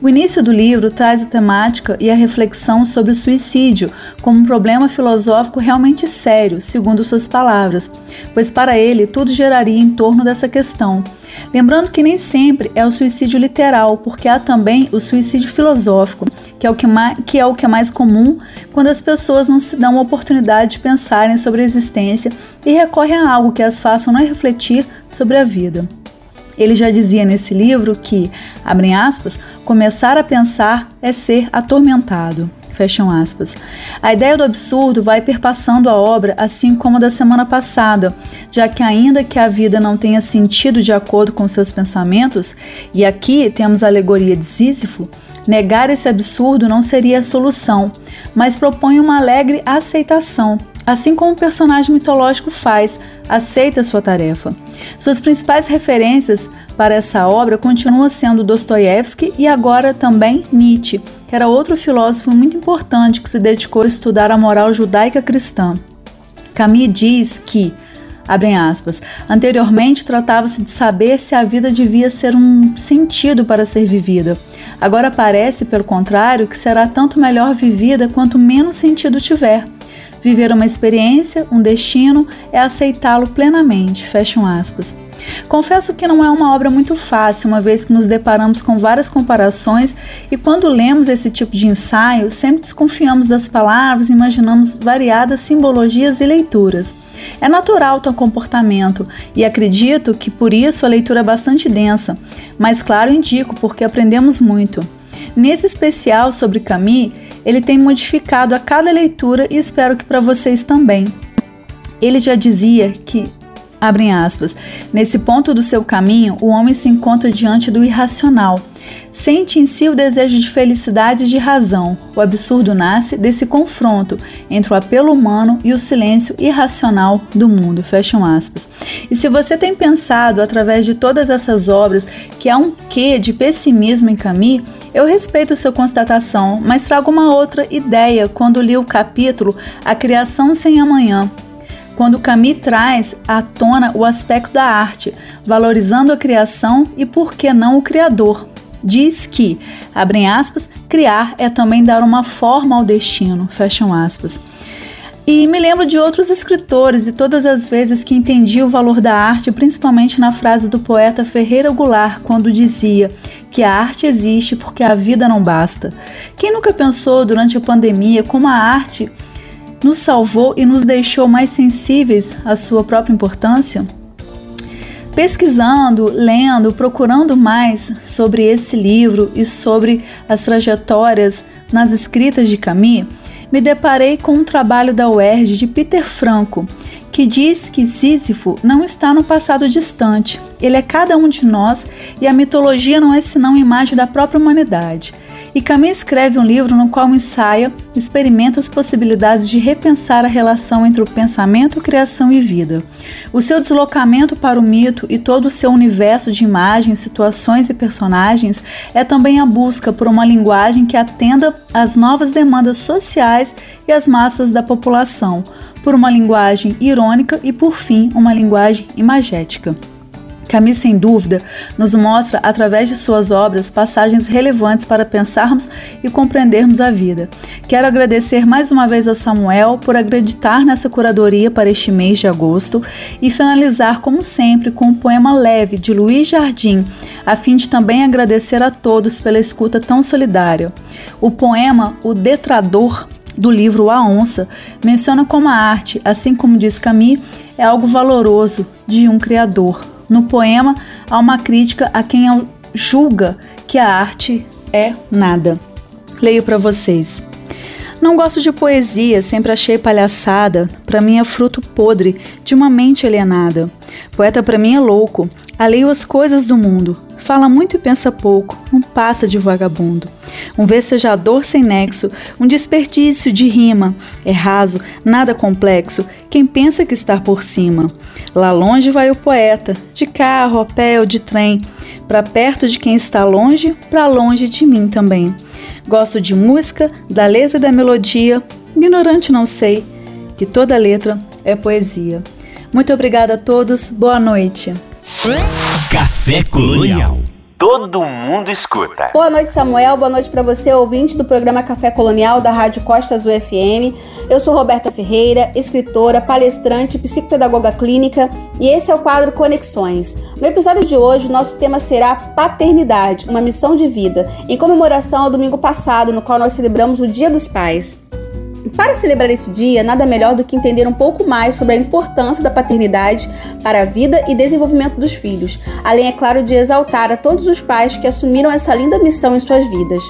O início do livro traz a temática e a reflexão sobre o suicídio como um problema filosófico realmente sério, segundo suas palavras, pois para ele tudo geraria em torno dessa questão. Lembrando que nem sempre é o suicídio literal, porque há também o suicídio filosófico, que é o que, que é, o que é mais comum quando as pessoas não se dão a oportunidade de pensarem sobre a existência e recorrem a algo que as faça não refletir sobre a vida. Ele já dizia nesse livro que, abrem aspas, começar a pensar é ser atormentado. Fecham aspas. A ideia do absurdo vai perpassando a obra, assim como a da semana passada, já que, ainda que a vida não tenha sentido de acordo com seus pensamentos, e aqui temos a alegoria de Sísifo, negar esse absurdo não seria a solução, mas propõe uma alegre aceitação, assim como o personagem mitológico faz, aceita sua tarefa. Suas principais referências para essa obra continuam sendo Dostoiévski e agora também Nietzsche, que era outro filósofo muito importante que se dedicou a estudar a moral judaica cristã. Camus diz que Abrem aspas. Anteriormente tratava-se de saber se a vida devia ser um sentido para ser vivida. Agora parece, pelo contrário, que será tanto melhor vivida quanto menos sentido tiver. Viver uma experiência, um destino, é aceitá-lo plenamente. Fecham aspas. Confesso que não é uma obra muito fácil, uma vez que nos deparamos com várias comparações e quando lemos esse tipo de ensaio, sempre desconfiamos das palavras e imaginamos variadas simbologias e leituras. É natural tal comportamento e acredito que por isso a leitura é bastante densa, mas claro indico porque aprendemos muito. Nesse especial sobre Camus, ele tem modificado a cada leitura e espero que para vocês também. Ele já dizia que abrem aspas, nesse ponto do seu caminho, o homem se encontra diante do irracional. Sente em si o desejo de felicidade e de razão. O absurdo nasce desse confronto entre o apelo humano e o silêncio irracional do mundo. Fecham aspas. E se você tem pensado, através de todas essas obras, que há um quê de pessimismo em Camus, eu respeito sua constatação, mas trago uma outra ideia quando li o capítulo A Criação Sem Amanhã, quando Camus traz à tona o aspecto da arte, valorizando a criação e, por que não, o criador. Diz que, abrem aspas, criar é também dar uma forma ao destino, fecham aspas. E me lembro de outros escritores e todas as vezes que entendi o valor da arte, principalmente na frase do poeta Ferreira Goulart, quando dizia que a arte existe porque a vida não basta. Quem nunca pensou durante a pandemia como a arte nos salvou e nos deixou mais sensíveis à sua própria importância? Pesquisando, lendo, procurando mais sobre esse livro e sobre as trajetórias nas escritas de Camus, me deparei com um trabalho da UERJ de Peter Franco, que diz que Sísifo não está no passado distante, ele é cada um de nós e a mitologia não é senão imagem da própria humanidade. E Camus escreve um livro no qual ensaia, experimenta as possibilidades de repensar a relação entre o pensamento, criação e vida. O seu deslocamento para o mito e todo o seu universo de imagens, situações e personagens é também a busca por uma linguagem que atenda às novas demandas sociais e às massas da população, por uma linguagem irônica e, por fim, uma linguagem imagética. Camus, sem dúvida, nos mostra, através de suas obras, passagens relevantes para pensarmos e compreendermos a vida. Quero agradecer mais uma vez ao Samuel por acreditar nessa curadoria para este mês de agosto e finalizar, como sempre, com um poema leve de Luiz Jardim, a fim de também agradecer a todos pela escuta tão solidária. O poema O Detrador do livro A Onça menciona como a arte, assim como diz Camus, é algo valoroso de um criador no poema há uma crítica a quem julga que a arte é nada. Leio para vocês. Não gosto de poesia, sempre achei palhaçada. Para mim é fruto podre de uma mente alienada. Poeta para mim é louco, alheio às coisas do mundo. Fala muito e pensa pouco, não passa de vagabundo. Um vecejador sem nexo, um desperdício de rima. É raso, nada complexo, quem pensa que está por cima. Lá longe vai o poeta, de carro, a pé ou de trem, para perto de quem está longe, para longe de mim também. Gosto de música, da letra e da melodia, ignorante não sei, que toda letra é poesia. Muito obrigada a todos, boa noite. Café Colonial. Todo mundo escuta. Boa noite, Samuel. Boa noite para você, ouvinte do programa Café Colonial da Rádio Costas UFM. Eu sou Roberta Ferreira, escritora, palestrante, psicopedagoga clínica e esse é o quadro Conexões. No episódio de hoje, nosso tema será Paternidade, uma missão de vida, em comemoração ao domingo passado, no qual nós celebramos o Dia dos Pais. Para celebrar esse dia, nada melhor do que entender um pouco mais sobre a importância da paternidade para a vida e desenvolvimento dos filhos, além, é claro, de exaltar a todos os pais que assumiram essa linda missão em suas vidas.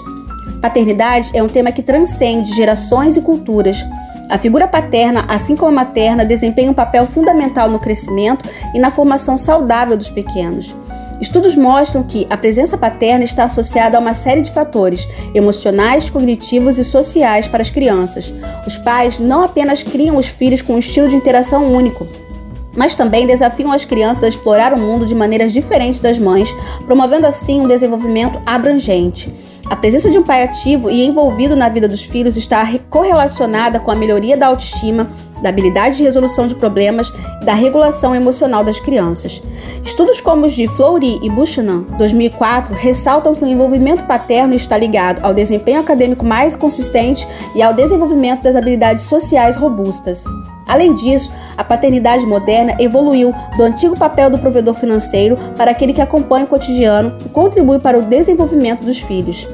Paternidade é um tema que transcende gerações e culturas. A figura paterna, assim como a materna, desempenha um papel fundamental no crescimento e na formação saudável dos pequenos. Estudos mostram que a presença paterna está associada a uma série de fatores emocionais, cognitivos e sociais para as crianças. Os pais não apenas criam os filhos com um estilo de interação único, mas também desafiam as crianças a explorar o mundo de maneiras diferentes das mães, promovendo assim um desenvolvimento abrangente. A presença de um pai ativo e envolvido na vida dos filhos está correlacionada com a melhoria da autoestima, da habilidade de resolução de problemas e da regulação emocional das crianças. Estudos como os de Fleury e Buchanan, 2004, ressaltam que o envolvimento paterno está ligado ao desempenho acadêmico mais consistente e ao desenvolvimento das habilidades sociais robustas. Além disso, a paternidade moderna evoluiu do antigo papel do provedor financeiro para aquele que acompanha o cotidiano e contribui para o desenvolvimento dos filhos.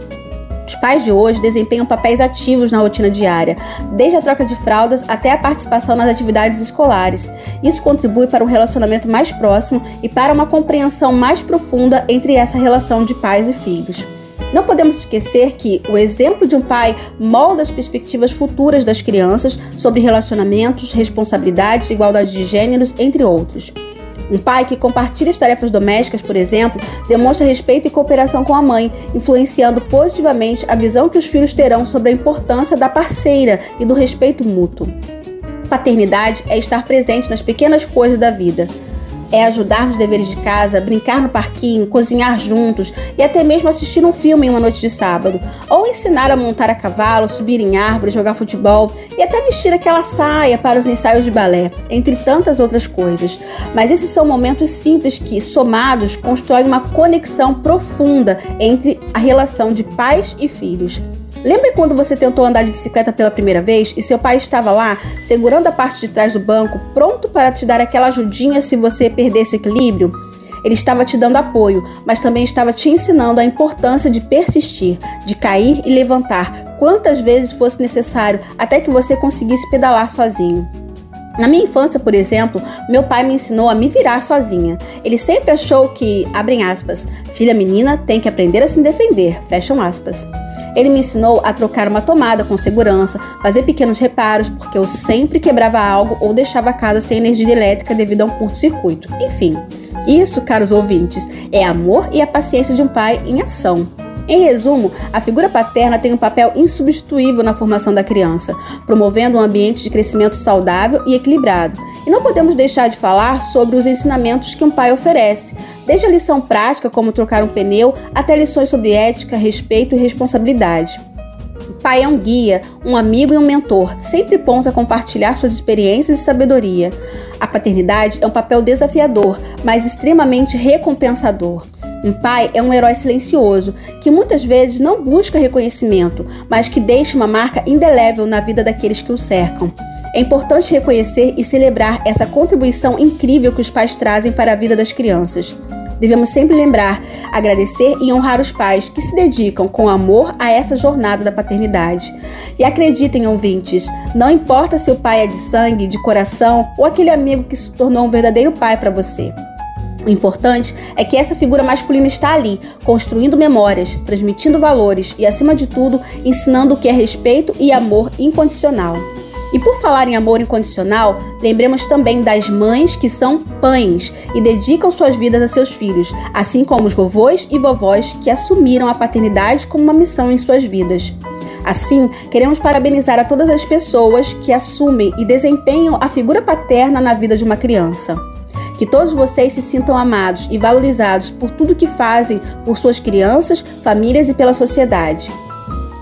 Os pais de hoje desempenham papéis ativos na rotina diária, desde a troca de fraldas até a participação nas atividades escolares. Isso contribui para um relacionamento mais próximo e para uma compreensão mais profunda entre essa relação de pais e filhos. Não podemos esquecer que o exemplo de um pai molda as perspectivas futuras das crianças sobre relacionamentos, responsabilidades, igualdade de gêneros, entre outros. Um pai que compartilha as tarefas domésticas, por exemplo, demonstra respeito e cooperação com a mãe, influenciando positivamente a visão que os filhos terão sobre a importância da parceira e do respeito mútuo. Paternidade é estar presente nas pequenas coisas da vida é ajudar nos deveres de casa, brincar no parquinho, cozinhar juntos e até mesmo assistir um filme em uma noite de sábado, ou ensinar a montar a cavalo, subir em árvores, jogar futebol e até vestir aquela saia para os ensaios de balé, entre tantas outras coisas. Mas esses são momentos simples que, somados, constroem uma conexão profunda entre a relação de pais e filhos. Lembra quando você tentou andar de bicicleta pela primeira vez e seu pai estava lá, segurando a parte de trás do banco, pronto para te dar aquela ajudinha se você perdesse o equilíbrio? Ele estava te dando apoio, mas também estava te ensinando a importância de persistir, de cair e levantar quantas vezes fosse necessário até que você conseguisse pedalar sozinho. Na minha infância, por exemplo, meu pai me ensinou a me virar sozinha. Ele sempre achou que, abrem aspas, filha menina tem que aprender a se defender, fecham aspas. Ele me ensinou a trocar uma tomada com segurança, fazer pequenos reparos, porque eu sempre quebrava algo ou deixava a casa sem energia elétrica devido a um curto-circuito. Enfim, isso, caros ouvintes, é amor e a paciência de um pai em ação. Em resumo, a figura paterna tem um papel insubstituível na formação da criança, promovendo um ambiente de crescimento saudável e equilibrado. E não podemos deixar de falar sobre os ensinamentos que um pai oferece, desde a lição prática, como trocar um pneu, até lições sobre ética, respeito e responsabilidade. O pai é um guia, um amigo e um mentor, sempre pronto a compartilhar suas experiências e sabedoria. A paternidade é um papel desafiador, mas extremamente recompensador. Um pai é um herói silencioso, que muitas vezes não busca reconhecimento, mas que deixa uma marca indelével na vida daqueles que o cercam. É importante reconhecer e celebrar essa contribuição incrível que os pais trazem para a vida das crianças. Devemos sempre lembrar, agradecer e honrar os pais que se dedicam com amor a essa jornada da paternidade. E acreditem, ouvintes, não importa se o pai é de sangue, de coração ou aquele amigo que se tornou um verdadeiro pai para você. O importante é que essa figura masculina está ali, construindo memórias, transmitindo valores e, acima de tudo, ensinando o que é respeito e amor incondicional. E por falar em amor incondicional, lembremos também das mães que são pães e dedicam suas vidas a seus filhos, assim como os vovôs e vovós que assumiram a paternidade como uma missão em suas vidas. Assim, queremos parabenizar a todas as pessoas que assumem e desempenham a figura paterna na vida de uma criança. Que todos vocês se sintam amados e valorizados por tudo que fazem por suas crianças, famílias e pela sociedade.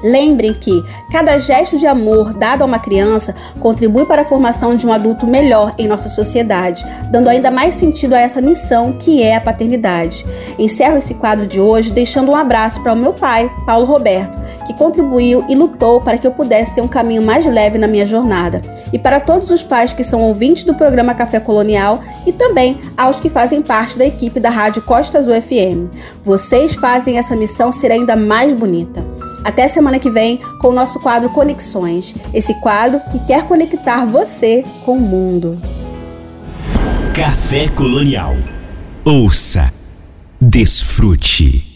Lembrem que cada gesto de amor dado a uma criança contribui para a formação de um adulto melhor em nossa sociedade, dando ainda mais sentido a essa missão que é a paternidade. Encerro esse quadro de hoje deixando um abraço para o meu pai, Paulo Roberto, que contribuiu e lutou para que eu pudesse ter um caminho mais leve na minha jornada. E para todos os pais que são ouvintes do programa Café Colonial e também aos que fazem parte da equipe da Rádio Costa Azul FM. Vocês fazem essa missão ser ainda mais bonita. Até semana que vem com o nosso quadro Conexões, esse quadro que quer conectar você com o mundo. Café Colonial. Ouça, desfrute.